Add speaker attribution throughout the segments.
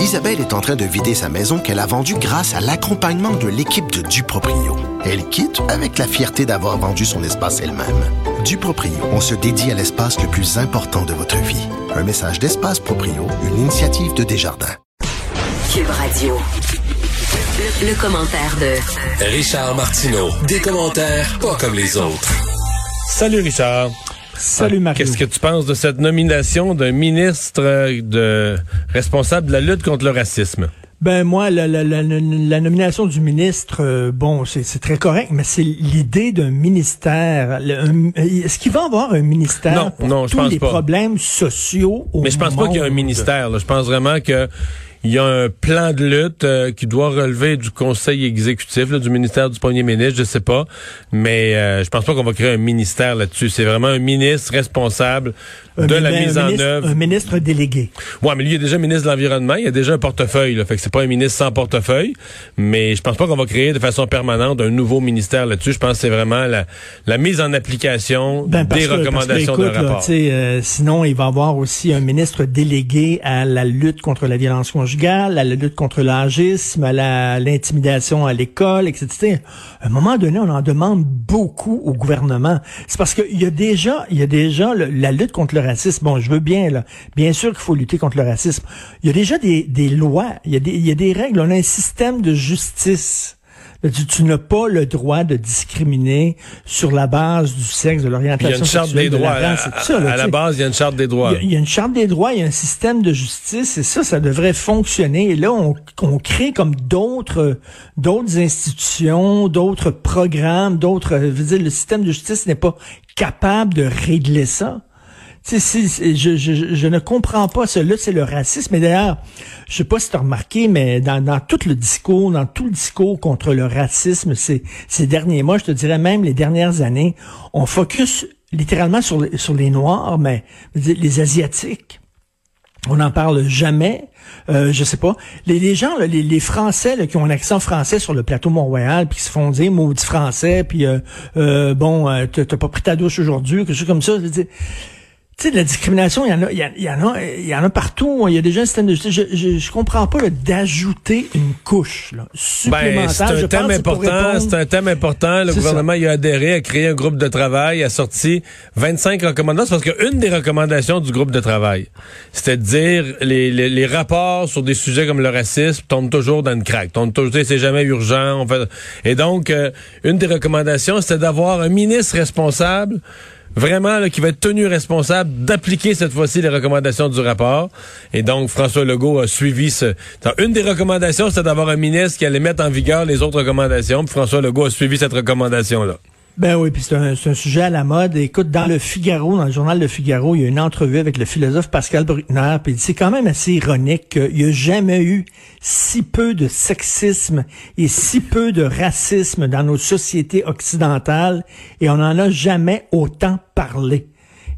Speaker 1: Isabelle est en train de vider sa maison qu'elle a vendue grâce à l'accompagnement de l'équipe de Duproprio. Elle quitte avec la fierté d'avoir vendu son espace elle-même. Duproprio, on se dédie à l'espace le plus important de votre vie. Un message d'Espace Proprio, une initiative de Desjardins.
Speaker 2: Cube Radio. Le, le commentaire de
Speaker 3: Richard Martineau. Des commentaires pas comme les autres.
Speaker 4: Salut Richard.
Speaker 5: Salut Mario.
Speaker 4: Qu'est-ce que tu penses de cette nomination d'un ministre euh, de responsable de la lutte contre le racisme?
Speaker 5: Ben moi, la, la, la, la nomination du ministre, euh, bon, c'est très correct, mais c'est l'idée d'un ministère. Un- Est-ce qu'il va y avoir un ministère
Speaker 4: Non,
Speaker 5: pour
Speaker 4: non, je
Speaker 5: tous
Speaker 4: pense
Speaker 5: les
Speaker 4: pas.
Speaker 5: problèmes sociaux au
Speaker 4: Mais je pense pas qu'il y a un ministère. là. Je pense vraiment que il y a un plan de lutte euh, qui doit relever du conseil exécutif, là, du ministère du premier ministre, je sais pas. Mais euh, je pense pas qu'on va créer un ministère là-dessus. C'est vraiment un ministre responsable
Speaker 5: Un
Speaker 4: de la mise en
Speaker 5: ministre-
Speaker 4: œuvre.
Speaker 5: Un ministre délégué.
Speaker 4: Ouais, mais lui, il est déjà ministre de l'Environnement. Il a déjà un portefeuille. Là, fait que c'est pas un ministre sans portefeuille. Mais je pense pas qu'on va créer de façon permanente un nouveau ministère là-dessus. Je pense que c'est vraiment la, la mise en application
Speaker 5: Ben,
Speaker 4: des
Speaker 5: que- que,
Speaker 4: recommandations
Speaker 5: écoute,
Speaker 4: d'un
Speaker 5: là,
Speaker 4: rapport.
Speaker 5: euh, sinon, il va y avoir aussi un ministre délégué à la lutte contre la violence conjugale, à la lutte contre l'agisme, à l'intimidation à l'école, etc. À un moment donné, on en demande beaucoup au gouvernement. C'est parce qu'il y a déjà, il y a déjà la lutte contre le racisme. Bon, je veux bien, là. Bien sûr qu'il faut lutter contre le racisme. Il y a déjà des, des lois, y, a des, il y a des règles. On a un système de justice. Tu, tu n'as pas le droit de discriminer sur la base du sexe, de
Speaker 4: Puis il y a
Speaker 5: l'orientation
Speaker 4: une charte
Speaker 5: sexuelle,
Speaker 4: des
Speaker 5: de la
Speaker 4: droits. À,
Speaker 5: race ça, là,
Speaker 4: à
Speaker 5: tu
Speaker 4: la base, il y a une charte des droits.
Speaker 5: Il y, a, il y a une charte des droits, il y a un système de justice, et ça, ça devrait fonctionner. Et là, on, on crée comme d'autres, d'autres institutions, d'autres programmes, d'autres. Je veux dire, le système de justice n'est pas capable de régler ça. Je, je, ne comprends pas. Là, c'est le racisme. Et d'ailleurs, je sais pas si tu as remarqué, mais dans, tout le discours, dans tout le discours contre le racisme ces, derniers mois, je te dirais même les dernières années, on focus littéralement sur les, Noirs, mais les Asiatiques. On n'en parle jamais. Euh, je sais pas. Les, gens, là, les, Français là, qui ont un accent français sur le plateau Mont-Royal, puis qui se font dire maudit français, puis euh, euh, bon, euh, t'as pas pris ta douche aujourd'hui, quelque chose comme ça. je veux dire, tu sais, de la discrimination, il y en a, il y, en- il y en a, il y en a partout. Il y a déjà un système de justice. Je, je, je comprends pas d'ajouter une couche là,
Speaker 4: Ben,
Speaker 5: supplémentaire.
Speaker 4: c'est
Speaker 5: Je
Speaker 4: un thème
Speaker 5: c'est
Speaker 4: important. C'est un thème important. Le
Speaker 5: C'est
Speaker 4: gouvernement y a adhéré, a créé un groupe de travail, a sorti 25 recommandations. Parce qu'une des recommandations du groupe de travail, c'était de dire les, les, les rapports sur des sujets comme le racisme tombent toujours dans une craque. Tombent toujours, c'est jamais urgent. On fait... Et donc, euh, une des recommandations, c'était d'avoir un ministre responsable vraiment là, qui va être tenu responsable d'appliquer cette fois-ci les recommandations du rapport. Et donc, François Legault a suivi ce... Une des recommandations, c'était d'avoir un ministre qui allait mettre en vigueur les autres recommandations. Puis François Legault a suivi cette recommandation-là.
Speaker 5: Ben oui, puis c'est un, sujet à la mode. Écoute, dans le Figaro, dans le journal Le Figaro, il y a une entrevue avec le philosophe Pascal Bruckner, puis c'est quand même assez ironique qu'il n'y a jamais eu si peu de sexisme et si peu de racisme dans nos sociétés occidentales, et on n'en a jamais autant parlé.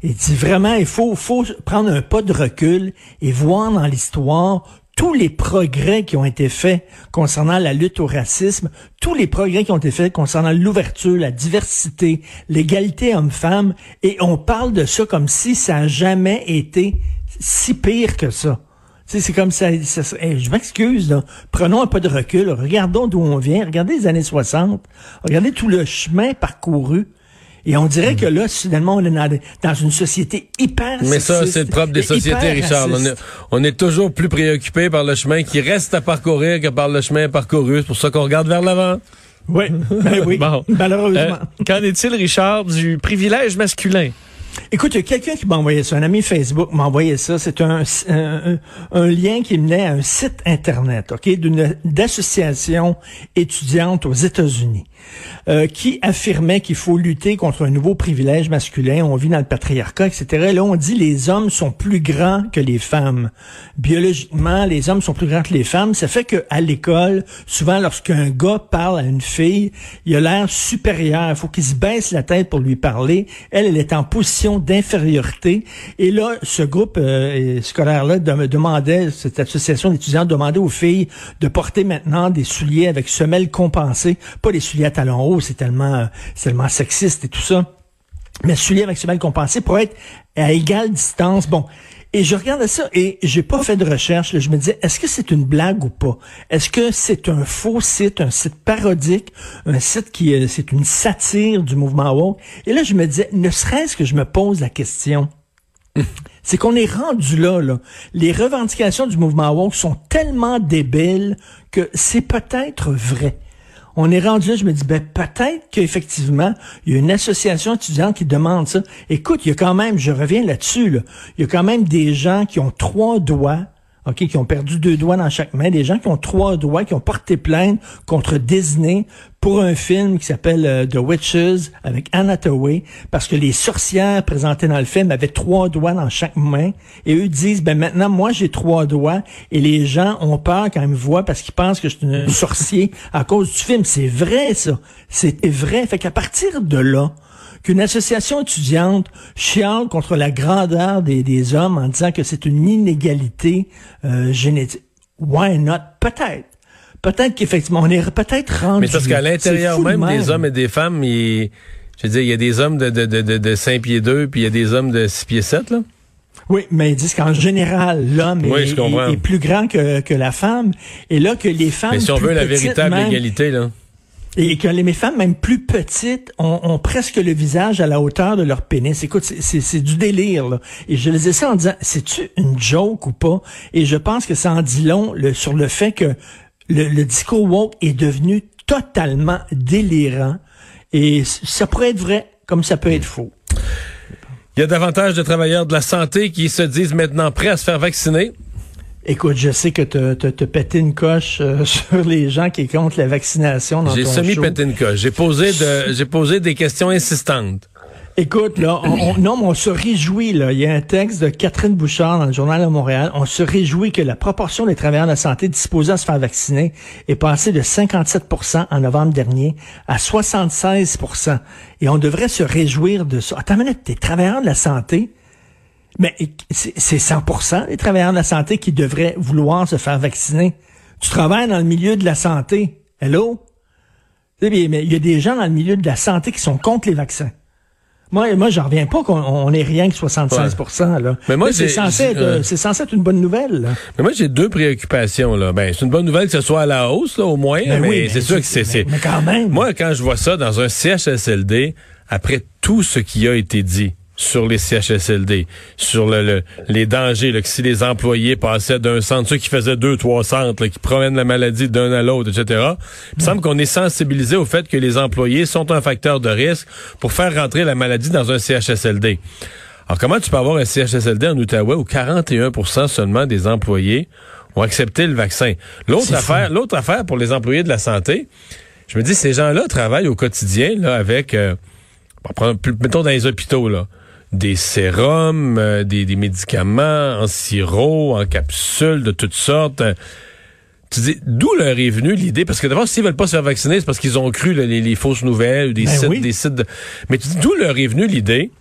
Speaker 5: Il dit vraiment, il faut, faut prendre un pas de recul et voir dans l'histoire tous les progrès qui ont été faits concernant la lutte au racisme, tous les progrès qui ont été faits concernant l'ouverture, la diversité, l'égalité homme-femme, et on parle de ça comme si ça a jamais été si pire que ça. C'est comme ça, hey, je m'excuse. Prenons un peu de recul, regardons d'où on vient, regardez les années 60, regardez tout le chemin parcouru. Et on dirait que là, soudainement, on est dans, une société hyper
Speaker 4: Mais ça, c'est le propre des sociétés, Richard. On est,
Speaker 5: raciste.
Speaker 4: on est toujours plus préoccupé par le chemin qui reste à parcourir que par le chemin parcouru. C'est pour ça qu'on regarde vers l'avant.
Speaker 5: Oui, ben oui,
Speaker 6: Bon.
Speaker 5: malheureusement.
Speaker 6: Euh, Qu'en est-il, Richard, du privilège masculin?
Speaker 5: Écoute, il y a quelqu'un qui m'a envoyé ça, un ami Facebook m'a envoyé ça. C'est un, un, un lien qui menait à un site Internet, OK, d'une d'association étudiante aux États-Unis, euh, qui affirmait qu'il faut lutter contre un nouveau privilège masculin. On vit dans le patriarcat, etc. Là, on dit les hommes sont plus grands que les femmes. Biologiquement, les hommes sont plus grands que les femmes. Ça fait que à l'école, souvent, lorsqu'un gars parle à une fille, il a l'air supérieur. Il faut qu'il se baisse la tête pour lui parler. Elle, elle est en position d'infériorité. Et là, ce groupe euh, scolaire-là dem- demandait, cette association d'étudiants demandait aux filles de porter maintenant des souliers avec semelles compensées, pas des souliers à talons hauts, c'est tellement, euh, tellement sexiste et tout ça mais souliers avec semelles compensées pour être à égale distance. Bon. Et je regardais ça et j'ai pas fait de recherche. Je me disais, est-ce que c'est une blague ou pas? Est-ce que c'est un faux site, un site parodique, un site qui est, c'est une satire du mouvement woke? Et là, je me disais, ne serait-ce que je me pose la question. c'est qu'on est rendu là, là. Les revendications du mouvement woke sont tellement débiles que c'est peut-être vrai on est rendu là, je me dis, ben, peut-être qu'effectivement, il y a une association étudiante qui demande ça. Écoute, il y a quand même, je reviens là-dessus, là, il y a quand même des gens qui ont trois doigts OK, qui ont perdu deux doigts dans chaque main, des gens qui ont trois doigts, qui ont porté plainte contre Disney pour un film qui s'appelle euh, The Witches avec Anna Hathaway, parce que les sorcières présentées dans le film avaient trois doigts dans chaque main, et eux disent, ben maintenant, moi j'ai trois doigts, et les gens ont peur quand ils me voient parce qu'ils pensent que je suis un sorcier à cause du film. C'est vrai, ça. C'est vrai. Fait qu'à partir de là, qu'une association étudiante chiale contre la grandeur des, des hommes en disant que c'est une inégalité euh, génétique. Why not? Peut-être. Peut-être qu'effectivement, on est peut-être rendu.
Speaker 4: Mais parce qu'à l'intérieur même, des hommes et des femmes, il, je veux dire, il y a des hommes de, de, de, de 5 pieds 2, puis il y a des hommes de 6 pieds 7, là.
Speaker 5: Oui, mais ils disent qu'en général, l'homme est, plus grand que, que la femme. Et là, que les femmes.
Speaker 4: Mais si on veut la véritable égalité, là.
Speaker 5: Et que les femmes, même plus petites, ont, presque le visage à la hauteur de leur pénis. Écoute, c'est du délire. Là. Et je les ai ça en disant, c'est-tu une joke ou pas? Et je pense que ça en dit long sur le fait que le, discours woke est devenu totalement délirant. Et ça pourrait être vrai comme ça peut être faux.
Speaker 4: Il y a davantage de travailleurs de la santé qui se disent maintenant prêts à se faire vacciner.
Speaker 5: Écoute, je sais que tu te pété une coche euh, sur les gens qui comptent la vaccination dans
Speaker 4: J'ai semi-pété une coche. J'ai posé, de, j'ai posé des questions insistantes.
Speaker 5: Écoute, là, on, non, mais on se réjouit, là. Il y a un texte de Catherine Bouchard dans le Journal de Montréal. On se réjouit que la proportion des travailleurs de la santé disposés à se faire vacciner est passée de 57% en novembre dernier à 76% Et on devrait se réjouir de ça. Attends une minute, t'es travailleurs de la santé, mais c'est 100% des travailleurs de la santé qui devraient vouloir se faire vacciner. Tu travailles dans le milieu de la santé. Hello? Mais il y a des gens dans le milieu de la santé qui sont contre les vaccins. Moi, moi, j'en reviens pas qu'on ait rien que 76% là. Mais moi, c'est censé, être, c'est censé être une bonne nouvelle.
Speaker 4: Mais moi, j'ai deux préoccupations là. Ben, c'est une bonne nouvelle que ce soit à la hausse là, au moins. Ben mais oui, c'est sûr que c'est.
Speaker 5: Mais quand même.
Speaker 4: Moi, quand je vois ça dans un CHSLD, après tout ce qui a été dit, sur les CHSLD, sur le, les dangers, là, que si les employés passaient d'un centre, ceux qui faisaient deux, trois centres, qui promènent la maladie d'un à l'autre, etc. Il me semble qu'on est sensibilisé au fait que les employés sont un facteur de risque pour faire rentrer la maladie dans un CHSLD. Alors, comment tu peux avoir un CHSLD en Outaouais où 41% seulement des employés ont accepté le vaccin? L'autre affaire, l'autre affaire pour les employés de la santé, je me dis, ces gens-là travaillent au quotidien, là, avec, euh, mettons dans les hôpitaux, là des sérums, euh, des, médicaments en sirop, en capsules de toutes sortes. Tu dis, d'où leur est venue l'idée? Parce que d'abord, s'ils veulent pas se faire vacciner, c'est parce qu'ils ont cru les, fausses nouvelles ou des ben sites, des sites Mais tu dis, d'où leur est venue l'idée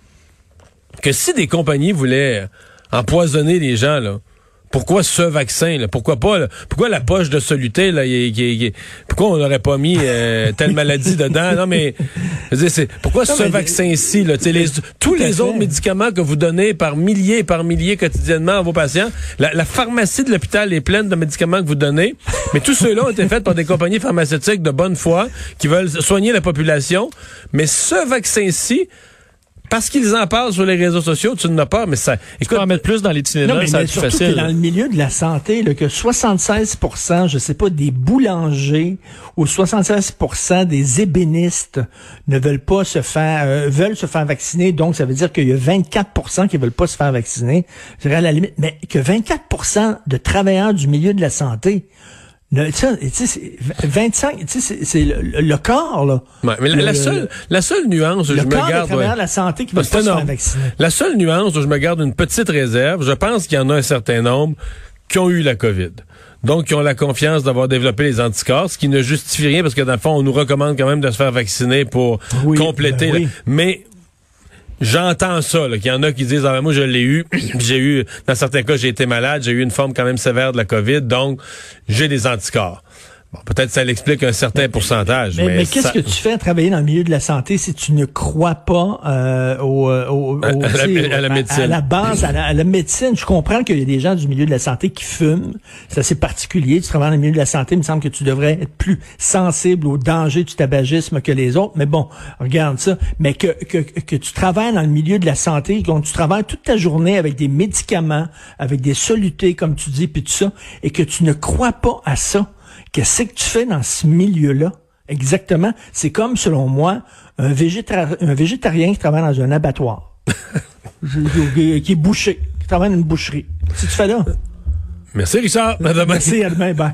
Speaker 4: que si des compagnies voulaient empoisonner les gens, là, pourquoi ce vaccin là? Pourquoi pas Pourquoi la poche de soluté là Pourquoi on n'aurait pas mis euh, telle maladie dedans? Non mais c'est pourquoi ce vaccin-ci là? Tous les autres médicaments que vous donnez par milliers et par milliers quotidiennement à vos patients, la, pharmacie de l'hôpital est pleine de médicaments que vous donnez, mais tous ceux-là ont été faits par des compagnies pharmaceutiques de bonne foi qui veulent soigner la population. Mais ce vaccin-ci parce qu'ils en parlent sur les réseaux sociaux, tu n'as pas, mais ça.
Speaker 6: Écoute, en mettre plus dans l'itinéraire, ça
Speaker 5: surtout
Speaker 6: facile.
Speaker 5: Que dans le milieu de la santé, là, que 76% je sais pas, des boulangers ou 76% des ébénistes ne veulent pas se faire, euh, veulent se faire vacciner. Donc, ça veut dire qu'il y a 24% qui veulent pas se faire vacciner. Je dirais à la limite, mais que 24% de travailleurs du milieu de la santé 25, c'est le, le, corps, là.
Speaker 4: mais la, seule, la seule nuance où je me garde.
Speaker 5: la santé qui va se faire vacciner.
Speaker 4: La seule nuance où je me garde une petite réserve, je pense qu'il y en a un certain nombre qui ont eu la COVID. Donc, qui ont la confiance d'avoir développé les anticorps, ce qui ne justifie rien parce que dans le fond, on nous recommande quand même de se faire vacciner pour compléter. Ben mais J'entends ça, qu'il y en a qui disent ah, ben, moi je l'ai eu, j'ai eu dans certains cas j'ai été malade, j'ai eu une forme quand même sévère de la Covid, donc j'ai des anticorps. Peut-être ça l'explique un certain pourcentage.
Speaker 5: Mais,
Speaker 4: mais,
Speaker 5: qu'est-ce que tu fais à travailler dans le milieu de la santé si tu ne crois pas euh, au, au,
Speaker 4: à, la, médecine?
Speaker 5: À, la base, à la, médecine. Je comprends qu'il y a des gens du milieu de la santé qui fument. C'est assez particulier. Tu travailles dans le milieu de la santé, il me semble que tu devrais être plus sensible au danger du tabagisme que les autres. Mais bon, regarde ça. Mais que, que, que tu travailles dans le milieu de la santé, que tu travailles toute ta journée avec des médicaments, avec des solutés, comme tu dis, puis tout ça, et que tu ne crois pas à ça Qu'est-ce que tu fais dans ce milieu-là? Exactement. C'est comme, selon moi, un, un végétarien qui travaille dans un abattoir. qui est bouché, qui travaille dans une boucherie. Si tu fais là?
Speaker 4: Merci, Richard.
Speaker 5: Merci, à demain. Bye.